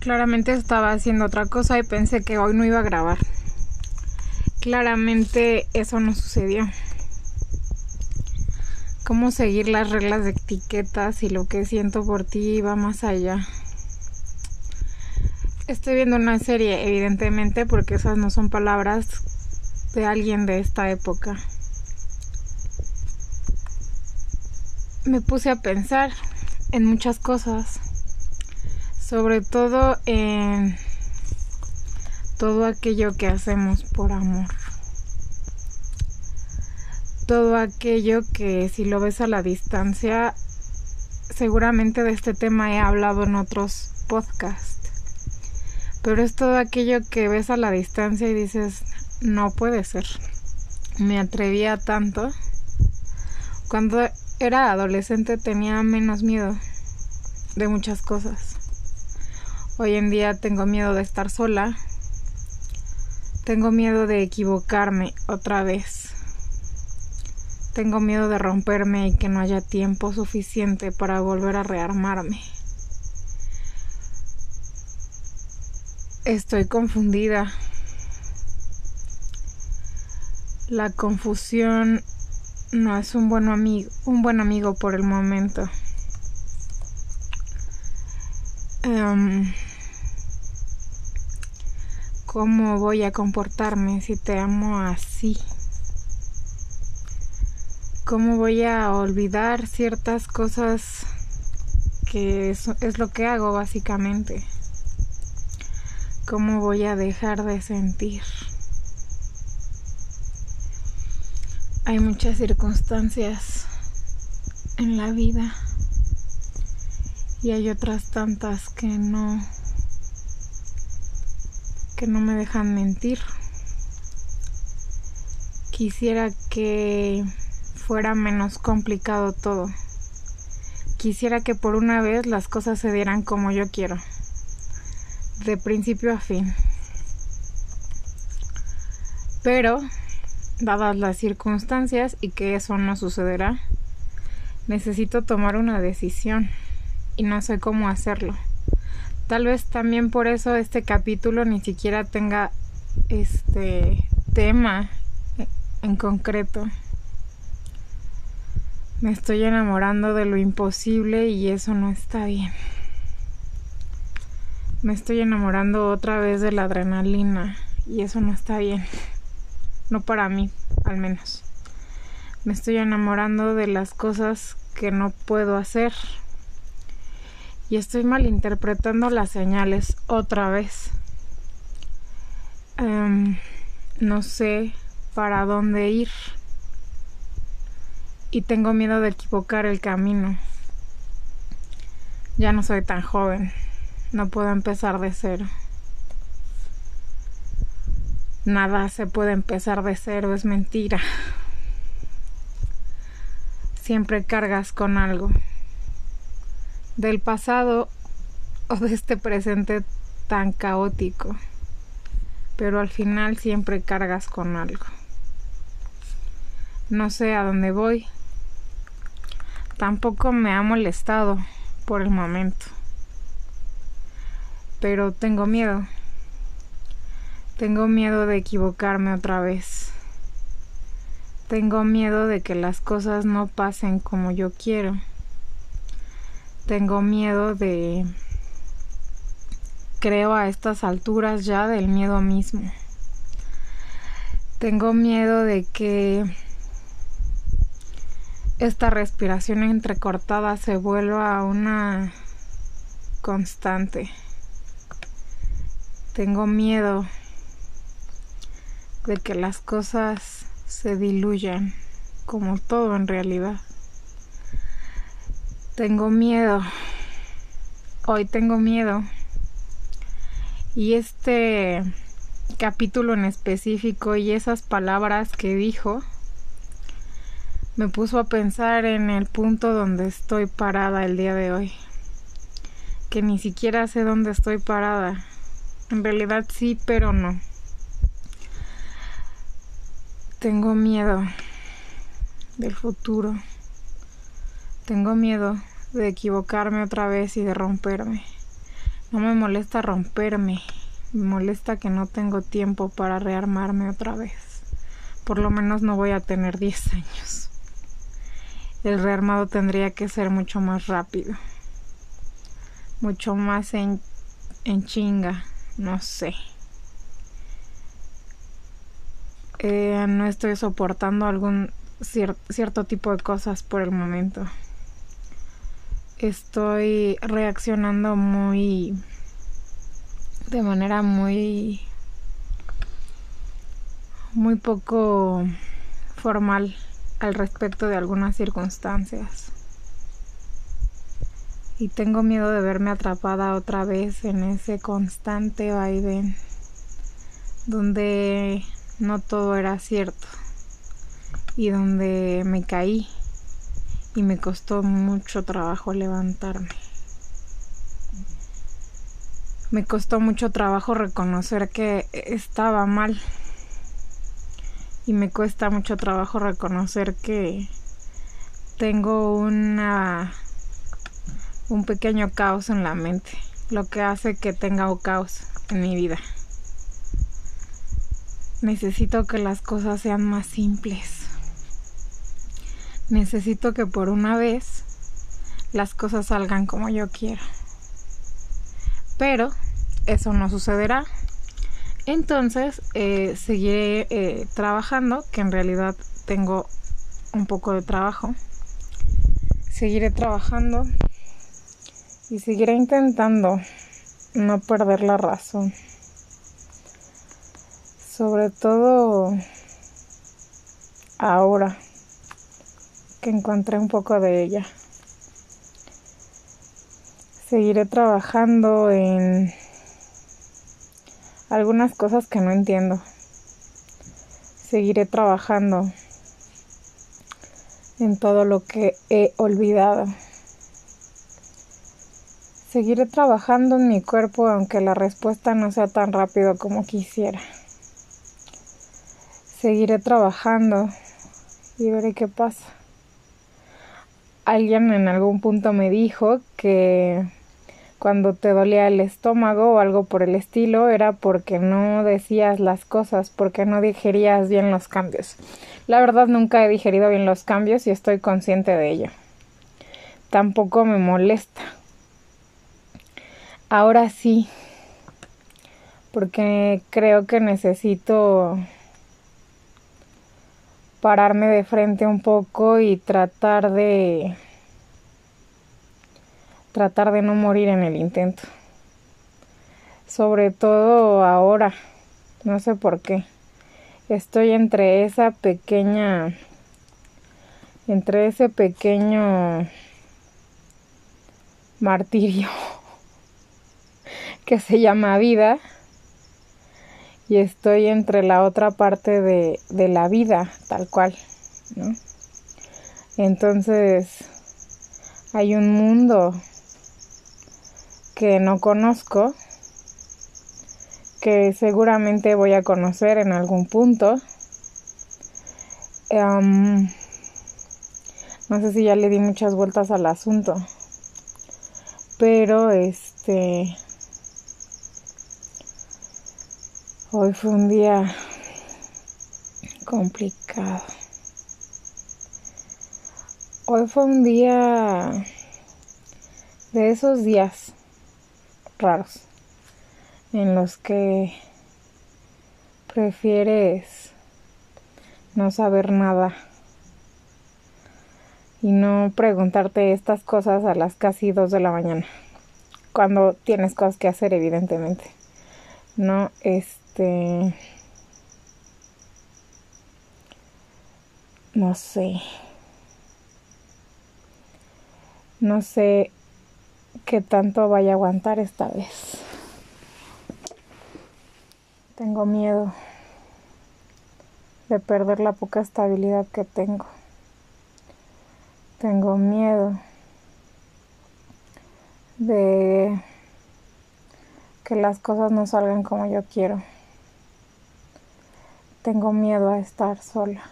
Claramente estaba haciendo otra cosa y pensé que hoy no iba a grabar. Claramente eso no sucedió. Cómo seguir las reglas de etiquetas y lo que siento por ti va más allá. Estoy viendo una serie, evidentemente, porque esas no son palabras de alguien de esta época. Me puse a pensar en muchas cosas sobre todo en todo aquello que hacemos por amor. Todo aquello que si lo ves a la distancia, seguramente de este tema he hablado en otros podcasts. Pero es todo aquello que ves a la distancia y dices, no puede ser. Me atrevía tanto. Cuando era adolescente tenía menos miedo de muchas cosas. Hoy en día tengo miedo de estar sola. Tengo miedo de equivocarme otra vez. Tengo miedo de romperme y que no haya tiempo suficiente para volver a rearmarme. Estoy confundida. La confusión no es un buen amigo, un buen amigo por el momento. Um, ¿Cómo voy a comportarme si te amo así? ¿Cómo voy a olvidar ciertas cosas que es, es, lo que hago básicamente? ¿Cómo voy a dejar de sentir? Hay muchas circunstancias en la vida y hay otras tantas que no que no me dejan mentir. Quisiera que fuera menos complicado todo. Quisiera que por una vez las cosas se dieran como yo quiero, de principio a fin. Pero, dadas las circunstancias y que eso no sucederá, necesito tomar una decisión y no sé cómo hacerlo. Tal vez también por eso este capítulo ni siquiera tenga este tema en concreto. Me estoy enamorando de lo imposible y eso no está bien. Me estoy enamorando otra vez de la adrenalina y eso no está bien. No para mí, al menos. Me estoy enamorando de las cosas que no puedo hacer y estoy malinterpretando las señales otra vez. Em, no sé para dónde ir y tengo miedo de equivocar el camino. Ya no soy tan joven, no puedo empezar de cero. Nada se puede empezar de cero, es mentira. Siempre cargas con algo del pasado o de este presente tan caótico, pero al final siempre cargas con algo. No sé a dónde voy, tampoco me ha molestado por el momento, pero tengo miedo, tengo miedo de equivocarme otra vez. Tengo miedo de que las cosas no pasen como yo quiero tengo miedo de, creo a estas alturas ya del miedo mismo. Tengo miedo de que esta respiración entrecortada se vuelva una constante. Tengo miedo de que las cosas se diluyan, como todo en realidad. Tengo miedo. Hoy tengo miedo. Y este capítulo en específico y esas palabras que dijo me puso a pensar en el punto donde estoy parada el día de hoy. Que ni siquiera sé dónde estoy parada. En realidad sí, pero no. Tengo miedo del futuro. Tengo miedo de equivocarme otra vez y de romperme. No me molesta romperme, me molesta que no tengo tiempo para rearmarme otra vez. Por lo menos no voy a tener 10 años. El rearmado tendría que ser mucho más rápido. Mucho más en, en chinga, no sé. Eh, no estoy soportando algún cierto tipo de cosas por el momento. Estoy reaccionando muy de manera muy muy poco formal al respecto de algunas circunstancias. Y tengo miedo de verme atrapada otra vez en ese constante vaivén donde no todo era cierto y donde me caí y me costó mucho trabajo levantarme. Me costó mucho trabajo reconocer que estaba mal y me cuesta mucho trabajo reconocer que tengo una un pequeño caos en la mente, lo que hace que tenga un caos en mi vida. Necesito que las cosas sean más simples. Necesito que por una vez las cosas salgan como yo quiero. Pero eso no sucederá. Entonces eh, seguiré eh, trabajando, que en realidad tengo un poco de trabajo. Seguiré trabajando y seguiré intentando no perder la razón sobre todo ahora que encontré un poco de ella. Seguiré trabajando en algunas cosas que no entiendo. Seguiré trabajando en todo lo que he olvidado. Seguiré trabajando en mi cuerpo aunque la respuesta no sea tan rápido como quisiera seguiré trabajando y veré qué pasa. Alguien en algún punto me dijo que cuando te dolía el estómago o algo por el estilo era porque no decías las cosas, porque no digerías bien los cambios. La verdad nunca he digerido bien los cambios y estoy consciente de ello. Tampoco me molesta. Ahora sí, porque creo que necesito pararme de frente un poco y tratar de tratar de no morir en el intento. Sobre todo ahora, no sé por qué. Estoy entre esa pequeña entre ese pequeño martirio que se llama vida y estoy entre la otra parte de, de la vida, tal cual, ¿no? Entonces, hay un mundo que no conozco, que seguramente voy a conocer en algún punto. no sé si ya le di muchas vueltas al asunto, pero este Hoy fue un día complicado. Hoy fue un día de esos días raros en los que prefieres no saber nada y no preguntarte estas cosas a las casi dos de la mañana cuando tienes cosas que hacer evidentemente no es este, no sé. No sé qué tanto vaya a aguantar esta vez. Tengo miedo de perder la poca estabilidad que tengo. Tengo miedo de que las cosas no salgan como yo quiero. Tengo miedo a estar sola.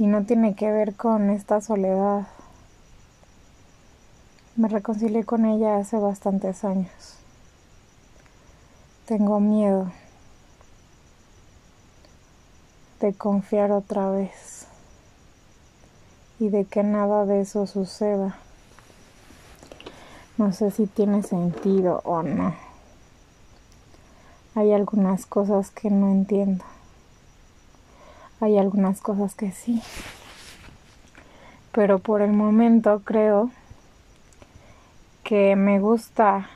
Y no tiene que ver con esta soledad. Me reconcilié con ella hace bastantes años. tengo miedo de confiar otra vez y de que nada de eso suceda. No sé si tiene sentido o no. Hay algunas cosas que no entiendo. Hay algunas cosas que sí. Pero por el momento creo que me gusta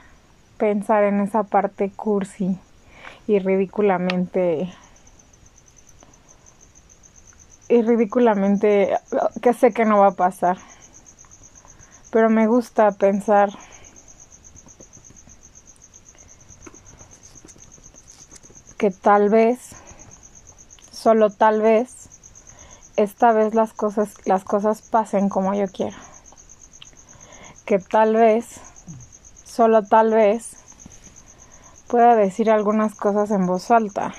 pensar en esa parte cursi y ridículamente y ridículamente que sé que no va a pasar. Pero me gusta pensar que tal vez, solo tal vez, esta vez las cosas, las cosas pasen como yo quiero. Que tal vez, solo tal vez, pueda decir algunas cosas en voz alta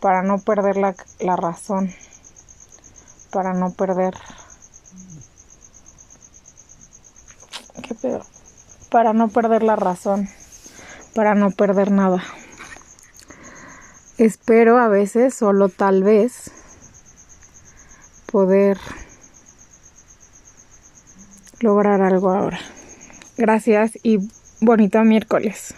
para no perder la, la razón, para no perder... ¿Qué pedo? Para no perder la razón, para no perder nada. Espero a veces, solo tal vez, poder lograr algo ahora. Gracias y bonito miércoles.